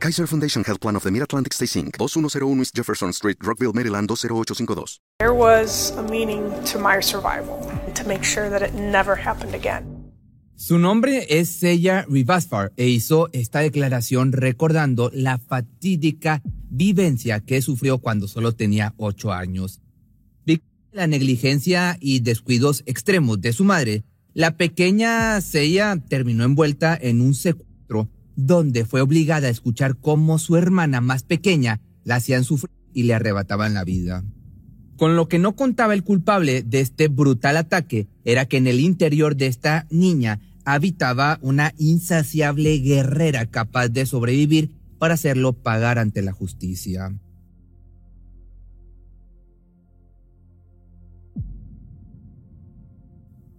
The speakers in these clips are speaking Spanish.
Kaiser Foundation Health Plan of the Mid-Atlantic Stay Inc., 2101 East Jefferson Street, Rockville, Maryland 20852. There was a meaning to my survival, to make sure that it never happened again. Su nombre es Seya Rivasfar e hizo esta declaración recordando la fatídica vivencia que sufrió cuando solo tenía ocho años. la negligencia y descuidos extremos de su madre, la pequeña Seya terminó envuelta en un secuestro donde fue obligada a escuchar cómo su hermana más pequeña la hacían sufrir y le arrebataban la vida. Con lo que no contaba el culpable de este brutal ataque era que en el interior de esta niña habitaba una insaciable guerrera capaz de sobrevivir para hacerlo pagar ante la justicia.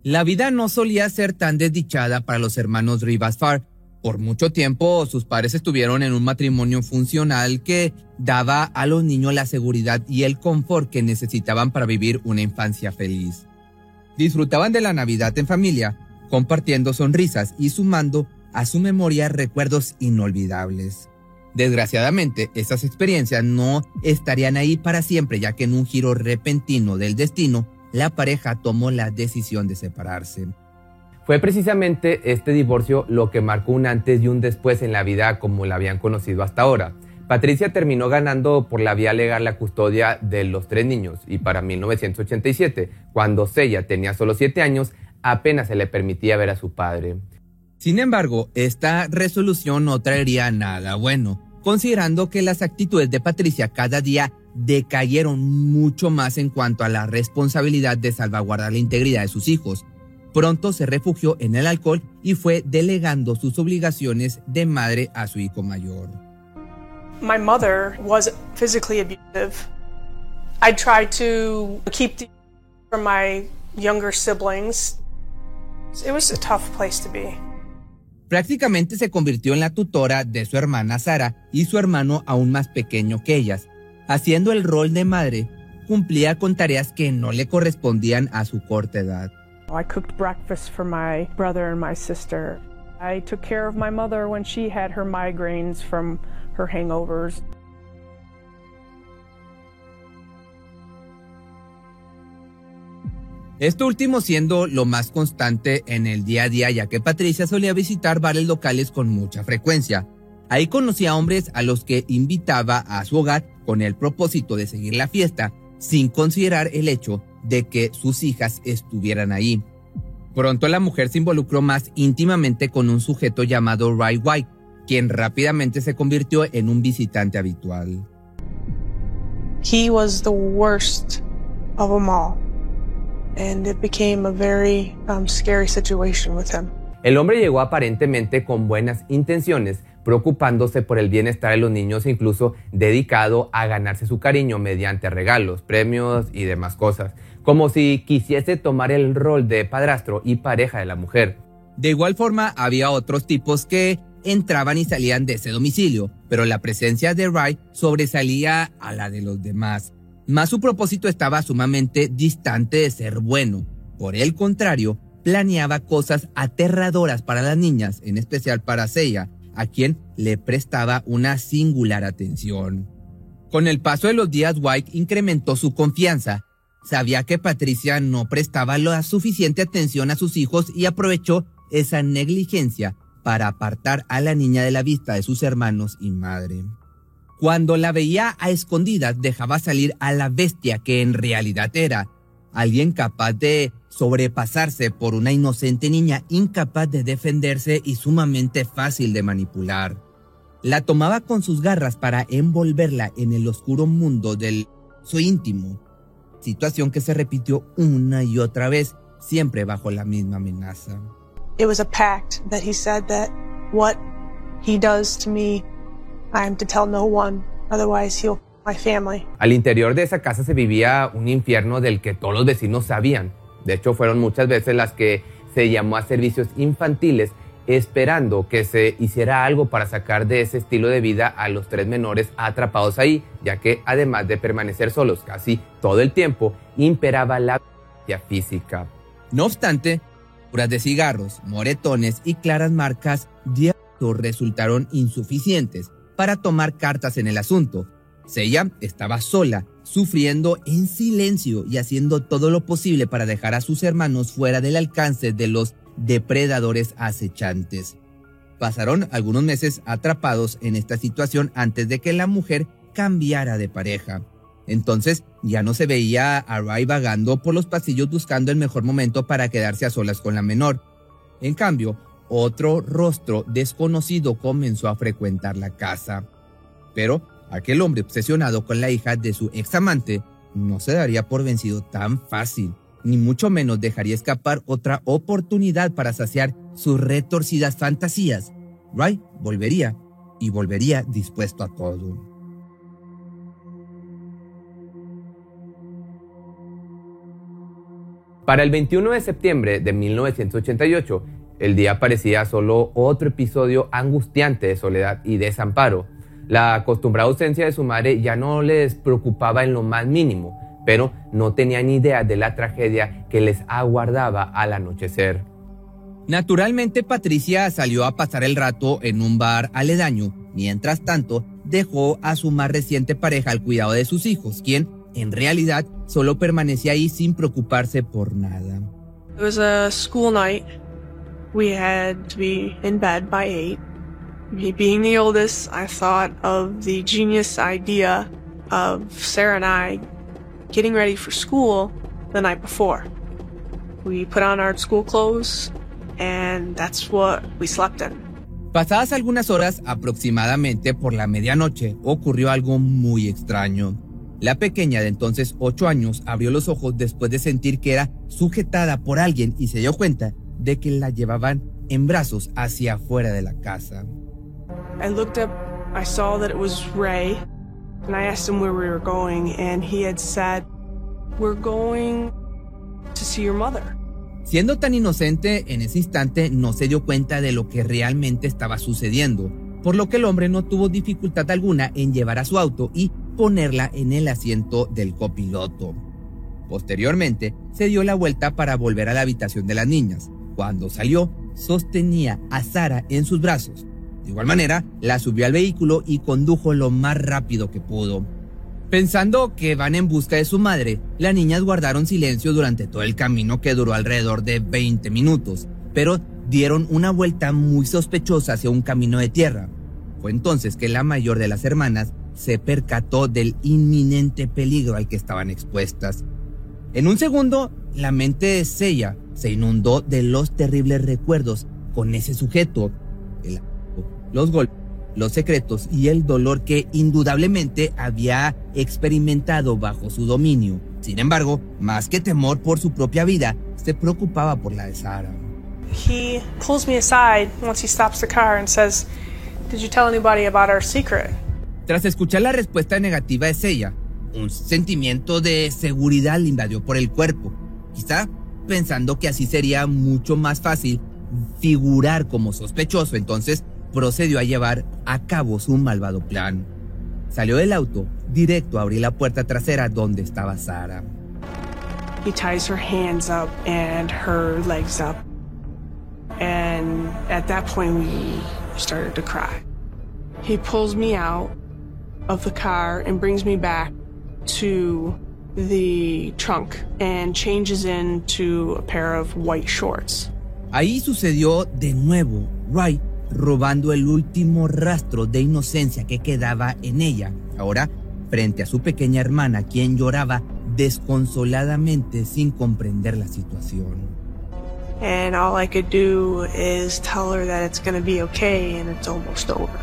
La vida no solía ser tan desdichada para los hermanos Rivasfar, por mucho tiempo sus padres estuvieron en un matrimonio funcional que daba a los niños la seguridad y el confort que necesitaban para vivir una infancia feliz. Disfrutaban de la Navidad en familia, compartiendo sonrisas y sumando a su memoria recuerdos inolvidables. Desgraciadamente, esas experiencias no estarían ahí para siempre, ya que en un giro repentino del destino, la pareja tomó la decisión de separarse. Fue precisamente este divorcio lo que marcó un antes y un después en la vida como la habían conocido hasta ahora. Patricia terminó ganando por la vía legal la custodia de los tres niños y para 1987, cuando Sella tenía solo siete años, apenas se le permitía ver a su padre. Sin embargo, esta resolución no traería nada bueno, considerando que las actitudes de Patricia cada día decayeron mucho más en cuanto a la responsabilidad de salvaguardar la integridad de sus hijos, Pronto se refugió en el alcohol y fue delegando sus obligaciones de madre a su hijo mayor. My mother was physically abusive. I tried to keep the from my younger siblings. It was a tough place to be. Prácticamente se convirtió en la tutora de su hermana Sara y su hermano aún más pequeño que ellas. Haciendo el rol de madre, cumplía con tareas que no le correspondían a su corta edad. I cooked breakfast for my brother and my sister. I took care of my mother when she had her migraines from her hangovers. Esto último siendo lo más constante en el día a día, ya que Patricia solía visitar bares locales con mucha frecuencia. Ahí conocía hombres a los que invitaba a su hogar con el propósito de seguir la fiesta, sin considerar el hecho de que sus hijas estuvieran ahí. Pronto la mujer se involucró más íntimamente con un sujeto llamado Ray White, quien rápidamente se convirtió en un visitante habitual. He was the worst of them all, and it became a very um, scary situation with him. El hombre llegó aparentemente con buenas intenciones, preocupándose por el bienestar de los niños incluso dedicado a ganarse su cariño mediante regalos, premios y demás cosas, como si quisiese tomar el rol de padrastro y pareja de la mujer. De igual forma, había otros tipos que entraban y salían de ese domicilio, pero la presencia de Ray sobresalía a la de los demás. Más su propósito estaba sumamente distante de ser bueno. Por el contrario, planeaba cosas aterradoras para las niñas, en especial para Seiya, a quien le prestaba una singular atención. Con el paso de los días, White incrementó su confianza. Sabía que Patricia no prestaba la suficiente atención a sus hijos y aprovechó esa negligencia para apartar a la niña de la vista de sus hermanos y madre. Cuando la veía a escondidas, dejaba salir a la bestia que en realidad era, alguien capaz de sobrepasarse por una inocente niña incapaz de defenderse y sumamente fácil de manipular. La tomaba con sus garras para envolverla en el oscuro mundo del su íntimo, situación que se repitió una y otra vez, siempre bajo la misma amenaza. It was a pact that he said that what he does to me, I am to tell no one, otherwise he'll Al interior de esa casa se vivía un infierno del que todos los vecinos sabían. De hecho, fueron muchas veces las que se llamó a servicios infantiles esperando que se hiciera algo para sacar de ese estilo de vida a los tres menores atrapados ahí, ya que además de permanecer solos casi todo el tiempo, imperaba la violencia física. No obstante, curas de cigarros, moretones y claras marcas de resultaron insuficientes para tomar cartas en el asunto. Seiya estaba sola, sufriendo en silencio y haciendo todo lo posible para dejar a sus hermanos fuera del alcance de los depredadores acechantes. Pasaron algunos meses atrapados en esta situación antes de que la mujer cambiara de pareja. Entonces ya no se veía a Ray vagando por los pasillos buscando el mejor momento para quedarse a solas con la menor. En cambio, otro rostro desconocido comenzó a frecuentar la casa. Pero aquel hombre obsesionado con la hija de su ex amante no se daría por vencido tan fácil ni mucho menos dejaría escapar otra oportunidad para saciar sus retorcidas fantasías. Ray volvería y volvería dispuesto a todo. Para el 21 de septiembre de 1988, el día parecía solo otro episodio angustiante de soledad y desamparo. La acostumbrada ausencia de su madre ya no les preocupaba en lo más mínimo pero no tenían idea de la tragedia que les aguardaba al anochecer. Naturalmente Patricia salió a pasar el rato en un bar aledaño, mientras tanto dejó a su más reciente pareja al cuidado de sus hijos, quien en realidad solo permanecía ahí sin preocuparse por nada. It was a school night. We had to be in bed by 8. Me being the oldest, I thought of the genius idea of Sarah and I getting ready for school the night before. We put on our school clothes and that's what we slept in. Pasadas algunas horas, aproximadamente por la medianoche, ocurrió algo muy extraño. La pequeña de entonces 8 años abrió los ojos después de sentir que era sujetada por alguien y se dio cuenta de que la llevaban en brazos hacia afuera de la casa. I looked up, I saw that it was Ray, And I asked him where we were going, and he had said, We're going to see your mother. Siendo tan inocente, en ese instante no se dio cuenta de lo que realmente estaba sucediendo, por lo que el hombre no tuvo dificultad alguna en llevar a su auto y ponerla en el asiento del copiloto. Posteriormente, se dio la vuelta para volver a la habitación de las niñas. Cuando salió, sostenía a Sara en sus brazos, de igual manera, la subió al vehículo y condujo lo más rápido que pudo. Pensando que van en busca de su madre, las niñas guardaron silencio durante todo el camino que duró alrededor de 20 minutos, pero dieron una vuelta muy sospechosa hacia un camino de tierra. Fue entonces que la mayor de las hermanas se percató del inminente peligro al que estaban expuestas. En un segundo, la mente de Seiya se inundó de los terribles recuerdos con ese sujeto, el los golpes, los secretos y el dolor que indudablemente había experimentado bajo su dominio. Sin embargo, más que temor por su propia vida, se preocupaba por la de Sara. He pulls me aside once he stops the car and says, "Did you tell anybody about our secret?" Tras escuchar la respuesta negativa de ella, un sentimiento de seguridad le invadió por el cuerpo, quizá pensando que así sería mucho más fácil figurar como sospechoso, entonces procedió a llevar a cabo su malvado plan. Salió del auto directo a abrir la puerta trasera donde estaba Sara. He ties her hands up and her legs up. And at that point, we started to cry. He pulls me out of the car and brings me back to the trunk and changes into a pair of white shorts. Ahí sucedió de nuevo. Wright robando el último rastro de inocencia que quedaba en ella. Ahora, frente a su pequeña hermana, quien lloraba desconsoladamente sin comprender la situación. And all I could do is tell her that it's going to be okay and it's almost over.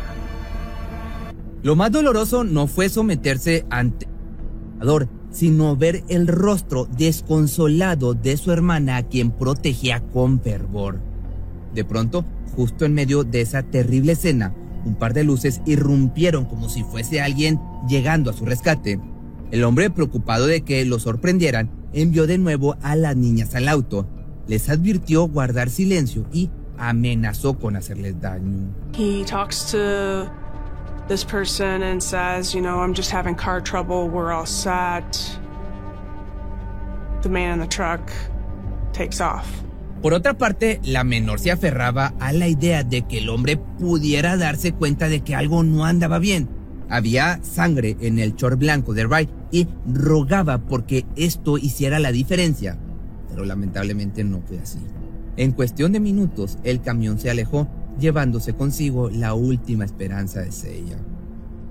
Lo más doloroso no fue someterse ante el sino ver el rostro desconsolado de su hermana a quien protegía con fervor. De pronto, justo en medio de esa terrible escena, un par de luces irrumpieron como si fuese alguien llegando a su rescate. El hombre, preocupado de que lo sorprendieran, envió de nuevo a las niñas al auto. Les advirtió guardar silencio y amenazó con hacerles daño. He talks to this person and says, you know, I'm just having car trouble, we're all set. The man in the truck takes off. Por otra parte, la menor se aferraba a la idea de que el hombre pudiera darse cuenta de que algo no andaba bien. Había sangre en el short blanco de Wright y rogaba porque esto hiciera la diferencia. Pero lamentablemente no fue así. En cuestión de minutos, el camión se alejó, llevándose consigo la última esperanza de Seiya.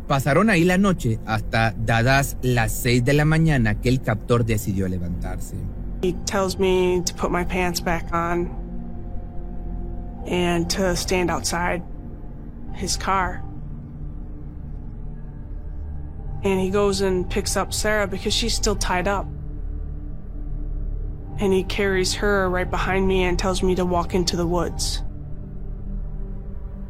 Pasaron ahí la noche hasta dadas las 6 de la mañana que el captor decidió levantarse. He tells me to put my pants back on and to stand outside his car. And he goes and picks up Sarah because she's still tied up. And he carries her right behind me and tells me to walk into the woods.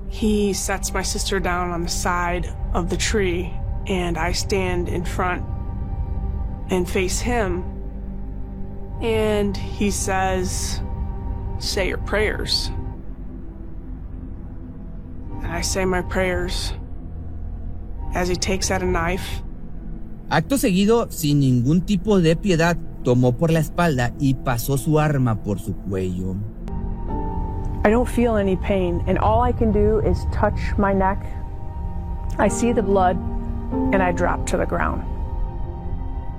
He sets my sister down on the side of the tree, and I stand in front and face him and he says, Say your prayers. And I say my prayers as he takes out a knife. Acto seguido, sin ningún tipo de piedad, tomó por la espalda y pasó su arma por su cuello. I don't feel any pain, and all I can do is touch my neck. I see the blood, and I drop to the ground.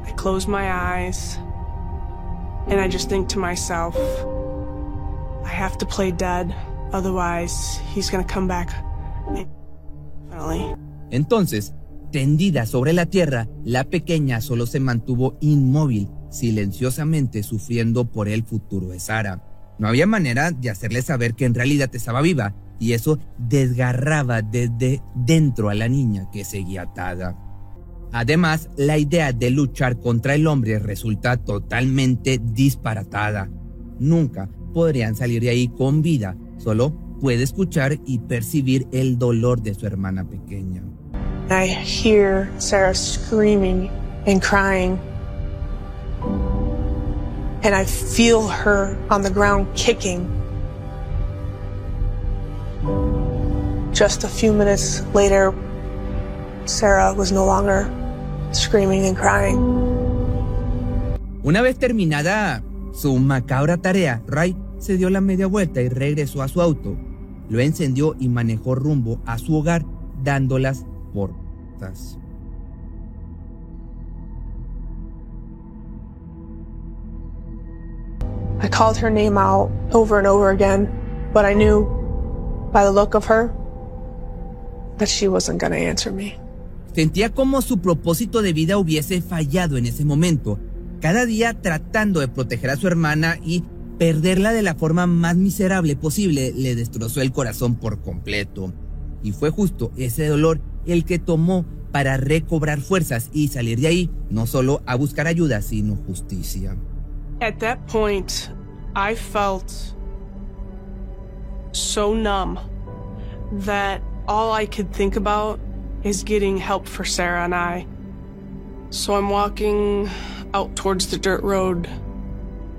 I close my eyes and I just think to myself, I have to play dead, otherwise he's gonna come back. Entonces, tendida sobre la tierra, la pequeña solo se mantuvo inmóvil, silenciosamente sufriendo por el futuro de Sara. No había manera de hacerle saber que en realidad estaba viva, y eso desgarraba desde dentro a la niña que seguía atada. Además, la idea de luchar contra el hombre resulta totalmente disparatada. Nunca podrían salir de ahí con vida, solo puede escuchar y percibir el dolor de su hermana pequeña. I hear Sarah screaming and crying. And I feel her on the ground kicking. Just a few minutes later, Sarah was no longer screaming and crying. Una vez terminada su macabra tarea, Ray se dio la media vuelta y regresó a su auto. Lo encendió y manejó rumbo a su hogar, dándolas puertas. I called her name out over and over again, but I knew by the look of her that she wasn't going to answer me. Sentía como su propósito de vida hubiese fallado en ese momento, cada día tratando de proteger a su hermana y perderla de la forma más miserable posible le destrozó el corazón por completo. Y fue justo ese dolor el que tomó para recobrar fuerzas y salir de ahí, no solo a buscar ayuda, sino justicia. At that point, I felt so numb that all I could think about is getting help for Sarah and I. So I'm walking out towards the dirt road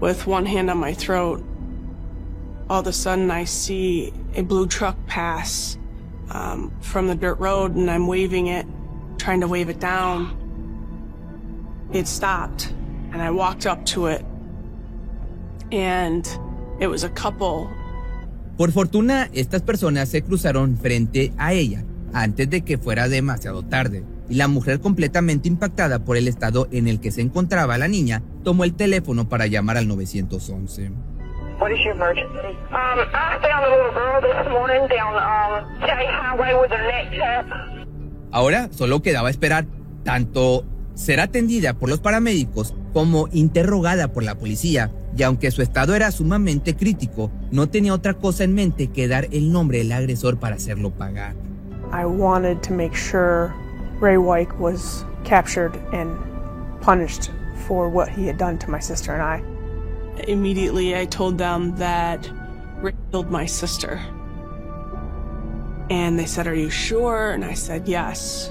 with one hand on my throat. All of a sudden, I see a blue truck pass um, from the dirt road, and I'm waving it, trying to wave it down. It stopped, and I walked up to it, and it was a couple. Por fortuna, estas personas se cruzaron frente a ella antes de que fuera demasiado tarde, y la mujer completamente impactada por el estado en el que se encontraba la niña, tomó el teléfono para llamar al 911. What is your emergency? Um, I found a little girl this morning down um, State Highway with her neck cut. Ahora solo quedaba esperar tanto ser atendida por los paramédicos como interrogada por la policía, y aunque su estado era sumamente crítico, no tenía otra cosa en mente que dar el nombre del agresor para hacerlo pagar. I wanted to make sure Ray White was captured and punished for what he had done to my sister and I. Immediately, I told them that Ray killed my sister. And they said, Are you sure? And I said, Yes.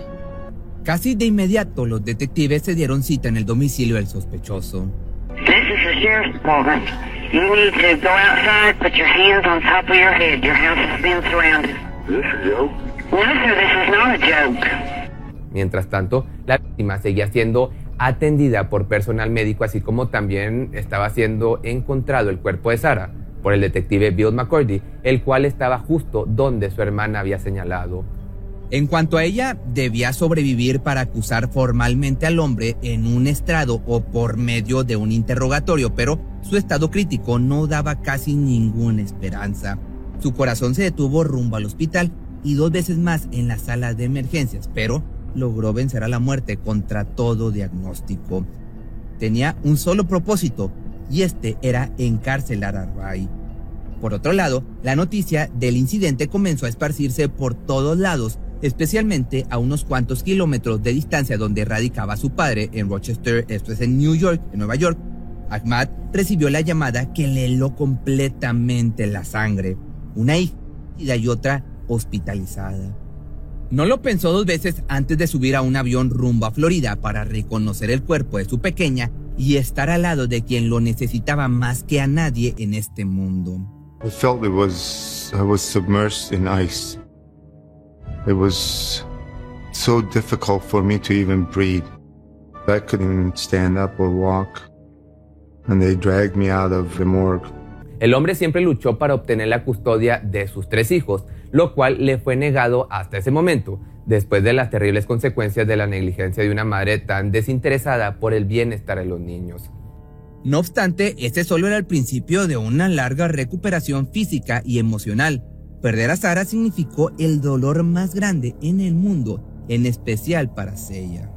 Casi de inmediato los detectives se dieron cita en el domicilio del sospechoso. This is the sheriff's department. You need to go outside, put your hands on top of your head. Your house has been surrounded. This a joke? No, sir, this is not a joke. Mientras tanto, la víctima seguía siendo atendida por personal médico, así como también estaba siendo encontrado el cuerpo de Sara por el detective Bill McCordy, el cual estaba justo donde su hermana había señalado. En cuanto a ella, debía sobrevivir para acusar formalmente al hombre en un estrado o por medio de un interrogatorio, pero su estado crítico no daba casi ninguna esperanza. Su corazón se detuvo rumbo al hospital y dos veces más en la sala de emergencias, pero logró vencer a la muerte contra todo diagnóstico. Tenía un solo propósito, y este era encarcelar a Ray. Por otro lado, la noticia del incidente comenzó a esparcirse por todos lados, especialmente a unos cuantos kilómetros de distancia donde radicaba su padre en Rochester, esto es en New York, en Nueva York. Ahmad recibió la llamada que le heló completamente la sangre. Una hija y otra hospitalizada. No lo pensó dos veces antes de subir a un avión rumbo a Florida para reconocer el cuerpo de su pequeña y estar al lado de quien lo necesitaba más que a nadie en este mundo. I felt it was I was submerged in ice. It was so difficult for me to even breathe. I couldn't even stand up or walk. And they dragged me out of the morgue. El hombre siempre luchó para obtener la custodia de sus tres hijos, lo cual le fue negado hasta ese momento, después de las terribles consecuencias de la negligencia de una madre tan desinteresada por el bienestar de los niños. No obstante, este solo era el principio de una larga recuperación física y emocional. Perder a Sara significó el dolor más grande en el mundo, en especial para Seiya.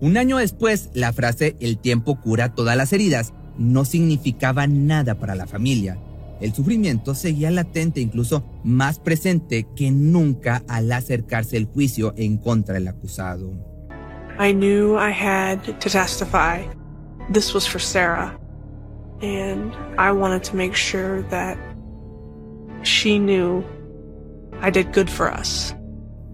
Un año después, la frase el tiempo cura todas las heridas no significaba nada para la familia. El sufrimiento seguía latente, incluso más presente que nunca al acercarse el juicio en contra del acusado. I knew I had to testify. This was for Sarah. And I wanted to make sure that she knew I did good for us.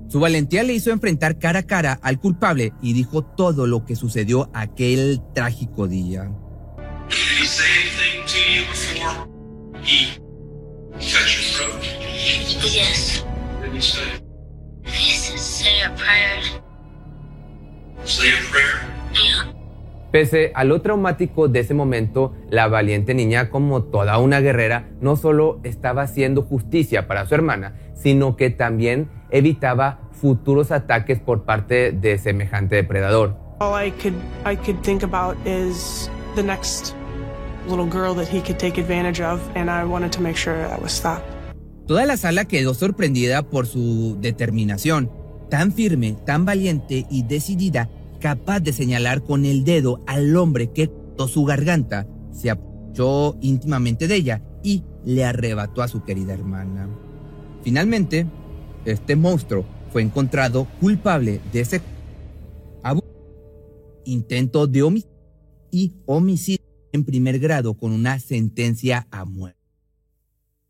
Su valentía le hizo enfrentar cara a cara al culpable y dijo todo lo que sucedió aquel trágico día. Yes. Pese a lo traumático de ese momento, la valiente niña, como toda una guerrera, no solo estaba haciendo justicia para su hermana, sino que también evitaba futuros ataques por parte de semejante depredador. All I could think about is the next little girl that he could take advantage of, and I wanted to make sure that was stopped. Toda la sala quedó sorprendida por su determinación, tan firme, tan valiente y decidida, capaz de señalar con el dedo al hombre que cortó su garganta, se apoyó íntimamente de ella y le arrebató a su querida hermana. Finalmente, este monstruo fue encontrado culpable de ese intento de homicidio y homicidio en primer grado con una sentencia a muerte.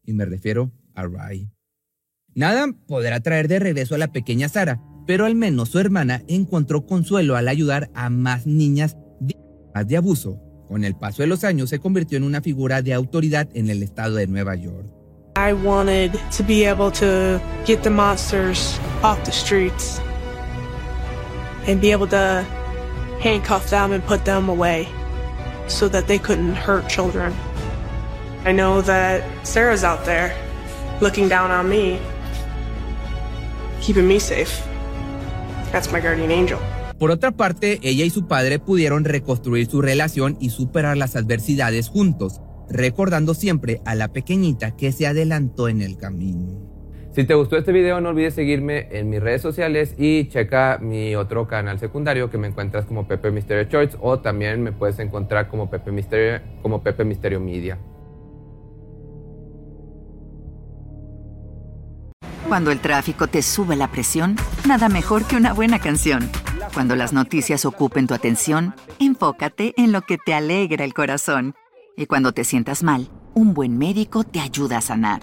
Y me refiero a Ray. Nada podrá traer de regreso a la pequeña Sara, pero al menos su hermana encontró consuelo al ayudar a más niñas víctimas de abuso. Con el paso de los años se convirtió en una figura de autoridad en el estado de Nueva York. I wanted to be able to get the monsters off the streets and be able to handcuff them and put them away so that they couldn't hurt children. I know that Sarah's out there looking down on me, keeping me safe. That's my guardian angel. Por otra parte, ella y su padre pudieron reconstruir su relación y superar las adversidades juntos, recordando siempre a la pequeñita que se adelantó en el camino. Si te gustó este video no olvides seguirme en mis redes sociales y checa mi otro canal secundario que me encuentras como Pepe Misterio Shorts o también me puedes encontrar como Pepe Misterio, como Pepe Misterio Media. Cuando el tráfico te sube la presión, nada mejor que una buena canción. Cuando las noticias ocupen tu atención, enfócate en lo que te alegra el corazón. Y cuando te sientas mal, un buen médico te ayuda a sanar.